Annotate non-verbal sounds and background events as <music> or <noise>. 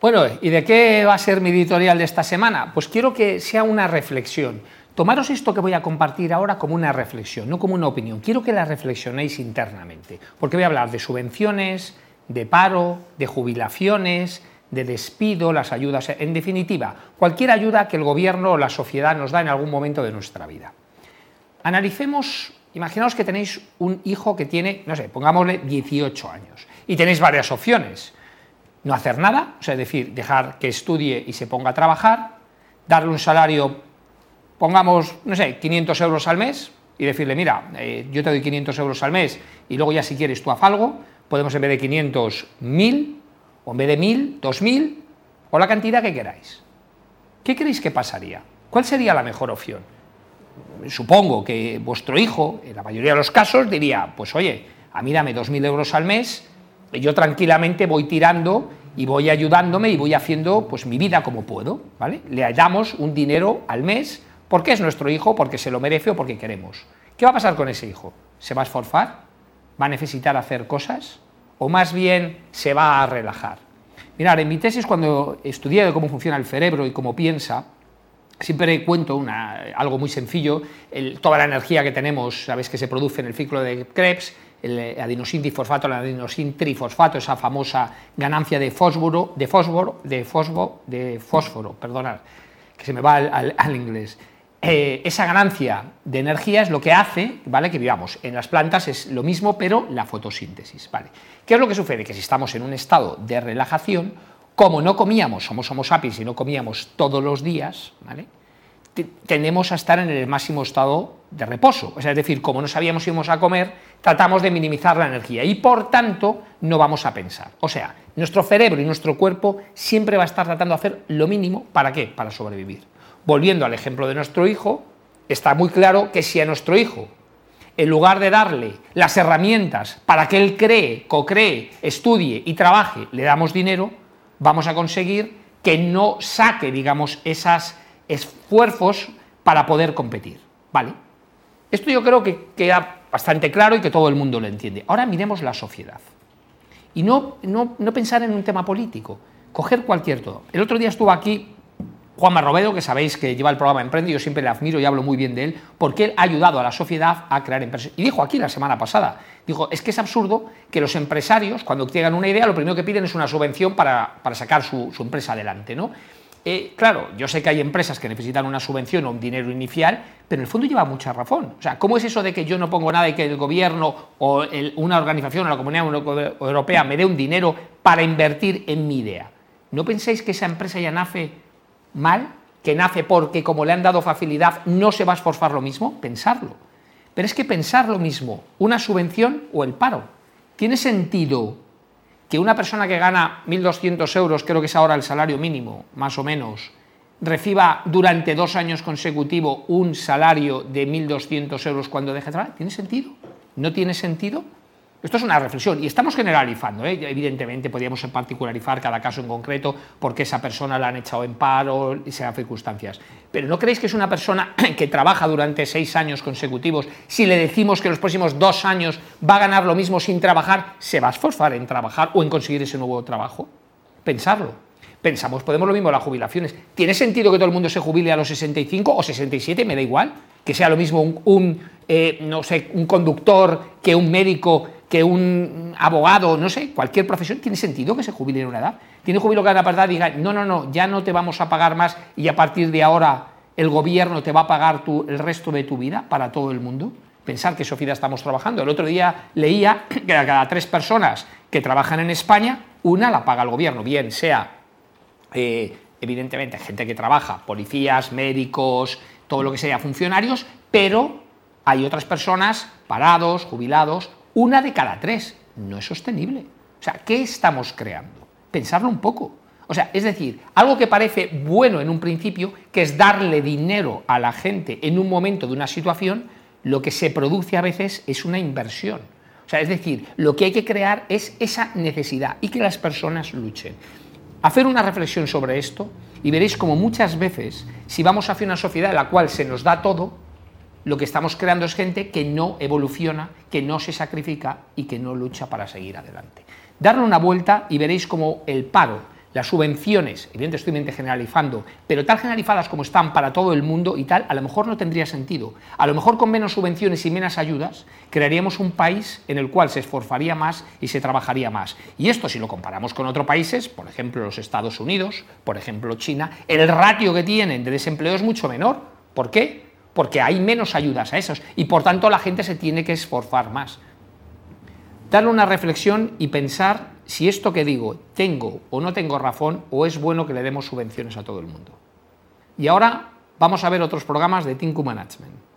Bueno, ¿y de qué va a ser mi editorial de esta semana? Pues quiero que sea una reflexión. Tomaros esto que voy a compartir ahora como una reflexión, no como una opinión. Quiero que la reflexionéis internamente, porque voy a hablar de subvenciones, de paro, de jubilaciones, de despido, las ayudas, en definitiva, cualquier ayuda que el gobierno o la sociedad nos da en algún momento de nuestra vida. Analicemos, imaginaos que tenéis un hijo que tiene, no sé, pongámosle 18 años y tenéis varias opciones no hacer nada, o sea, es decir, dejar que estudie y se ponga a trabajar, darle un salario, pongamos, no sé, 500 euros al mes y decirle, mira, eh, yo te doy 500 euros al mes y luego ya si quieres tú haz algo, podemos en vez de 500, 1000, o en vez de 1000, 2000, o la cantidad que queráis. ¿Qué creéis que pasaría? ¿Cuál sería la mejor opción? Supongo que vuestro hijo, en la mayoría de los casos, diría, pues oye, a mí dame 2.000 euros al mes yo tranquilamente voy tirando y voy ayudándome y voy haciendo pues mi vida como puedo, ¿vale? Le damos un dinero al mes porque es nuestro hijo, porque se lo merece o porque queremos. ¿Qué va a pasar con ese hijo? ¿Se va a esforzar? ¿Va a necesitar hacer cosas? ¿O más bien se va a relajar? Mirad, en mi tesis cuando estudié de cómo funciona el cerebro y cómo piensa, siempre cuento algo muy sencillo, toda la energía que tenemos, sabéis que se produce en el ciclo de Krebs, el adenosin difosfato, el adenosin trifosfato, esa famosa ganancia de fósforo, de fósforo, de fósforo, de fósforo, perdonad, que se me va al, inglés. Eh, esa ganancia de energía es lo que hace, ¿vale? Que vivamos. En las plantas es lo mismo, pero la fotosíntesis, ¿vale? ¿Qué es lo que sucede? Que si estamos en un estado de relajación, como no comíamos, somos homo sapiens y no comíamos todos los días, ¿vale? tendemos a estar en el máximo estado de reposo. Es decir, como no sabíamos si íbamos a comer, tratamos de minimizar la energía y por tanto no vamos a pensar. O sea, nuestro cerebro y nuestro cuerpo siempre va a estar tratando de hacer lo mínimo. ¿Para qué? Para sobrevivir. Volviendo al ejemplo de nuestro hijo, está muy claro que si a nuestro hijo, en lugar de darle las herramientas para que él cree, co-cree, estudie y trabaje, le damos dinero, vamos a conseguir que no saque, digamos, esas esfuerzos para poder competir. ¿Vale? Esto yo creo que queda bastante claro y que todo el mundo lo entiende. Ahora miremos la sociedad. Y no, no, no pensar en un tema político, coger cualquier todo. El otro día estuvo aquí Juan Marrobedo, que sabéis que lleva el programa Emprende, yo siempre le admiro y hablo muy bien de él, porque él ha ayudado a la sociedad a crear empresas. Y dijo aquí la semana pasada, dijo, es que es absurdo que los empresarios, cuando tengan una idea, lo primero que piden es una subvención para, sacar su, su empresa adelante, ¿no? Eh, claro, yo sé que hay empresas que necesitan una subvención o un dinero inicial, pero en el fondo lleva mucha razón. O sea, ¿cómo es eso de que yo no pongo nada y que el gobierno o una organización o la Comunidad Europea me dé un dinero para invertir en mi idea? ¿No pensáis que esa empresa ya nace mal? ¿Que nace porque como le han dado facilidad no se va a esforzar lo mismo? Pensarlo. Pero es que pensar lo mismo, una subvención o el paro, ¿tiene sentido que una persona que gana 1.200 euros, creo que es ahora el salario mínimo, más o menos, reciba durante dos años consecutivos un salario de 1.200 euros cuando deje de trabajar, ¿tiene sentido? ¿No tiene sentido? Esto es una reflexión y estamos generalizando, ¿eh? evidentemente podríamos particularizar cada caso en concreto porque esa persona la han echado en paro y sean circunstancias. Pero ¿no creéis que es una persona <clears throat> que trabaja durante seis años consecutivos? Si le decimos que los próximos dos años va a ganar lo mismo sin trabajar, ¿se va a esforzar en trabajar o en conseguir ese nuevo trabajo? Pensarlo. Pensamos, podemos lo mismo las jubilaciones. ¿Tiene sentido que todo el mundo se jubile a los 65 o 67? Me da igual. Que sea lo mismo un, eh, no sé, un conductor que un médico que un abogado, no sé, cualquier profesión, ¿tiene sentido que se jubile en una edad? ¿Tiene jubilo que a la diga, no, no, no, ya no te vamos a pagar más y a partir de ahora el gobierno te va a pagar el resto de tu vida para todo el mundo? Pensar que Sofía estamos trabajando. El otro día leía <clears throat> que a cada tres personas que trabajan en España, una la paga el gobierno, bien sea, eh, evidentemente, gente que trabaja, policías, médicos, todo lo que sea, funcionarios, pero hay otras personas, parados, jubilados, una de cada tres. No es sostenible. O sea, ¿qué estamos creando? Pensarlo un poco. O sea, es decir, algo que parece bueno en un principio, que es darle dinero a la gente en un momento de una situación, lo que se produce a veces es una inversión. O sea, es decir, lo que hay que crear es esa necesidad y que las personas luchen. Hacer una reflexión sobre esto y veréis como muchas veces, si vamos hacia una sociedad en la cual se nos da todo, lo que estamos creando es gente que no evoluciona, que no se sacrifica y que no lucha para seguir adelante. Darle una vuelta y veréis cómo el paro, las subvenciones, evidentemente estoy generalizando, pero tal generalizadas como están para todo el mundo y tal, a lo mejor no tendría sentido. A lo mejor con menos subvenciones y menos ayudas crearíamos un país en el cual se esforzaría más y se trabajaría más. Y esto si lo comparamos con otros países, por ejemplo los Estados Unidos, por ejemplo China, el ratio que tienen de desempleo es mucho menor. ¿Por qué? Porque hay menos ayudas a esos y por tanto la gente se tiene que esforzar más. Darle una reflexión y pensar si esto que digo tengo o no tengo razón o es bueno que le demos subvenciones a todo el mundo. Y ahora vamos a ver otros programas de Tinku Management.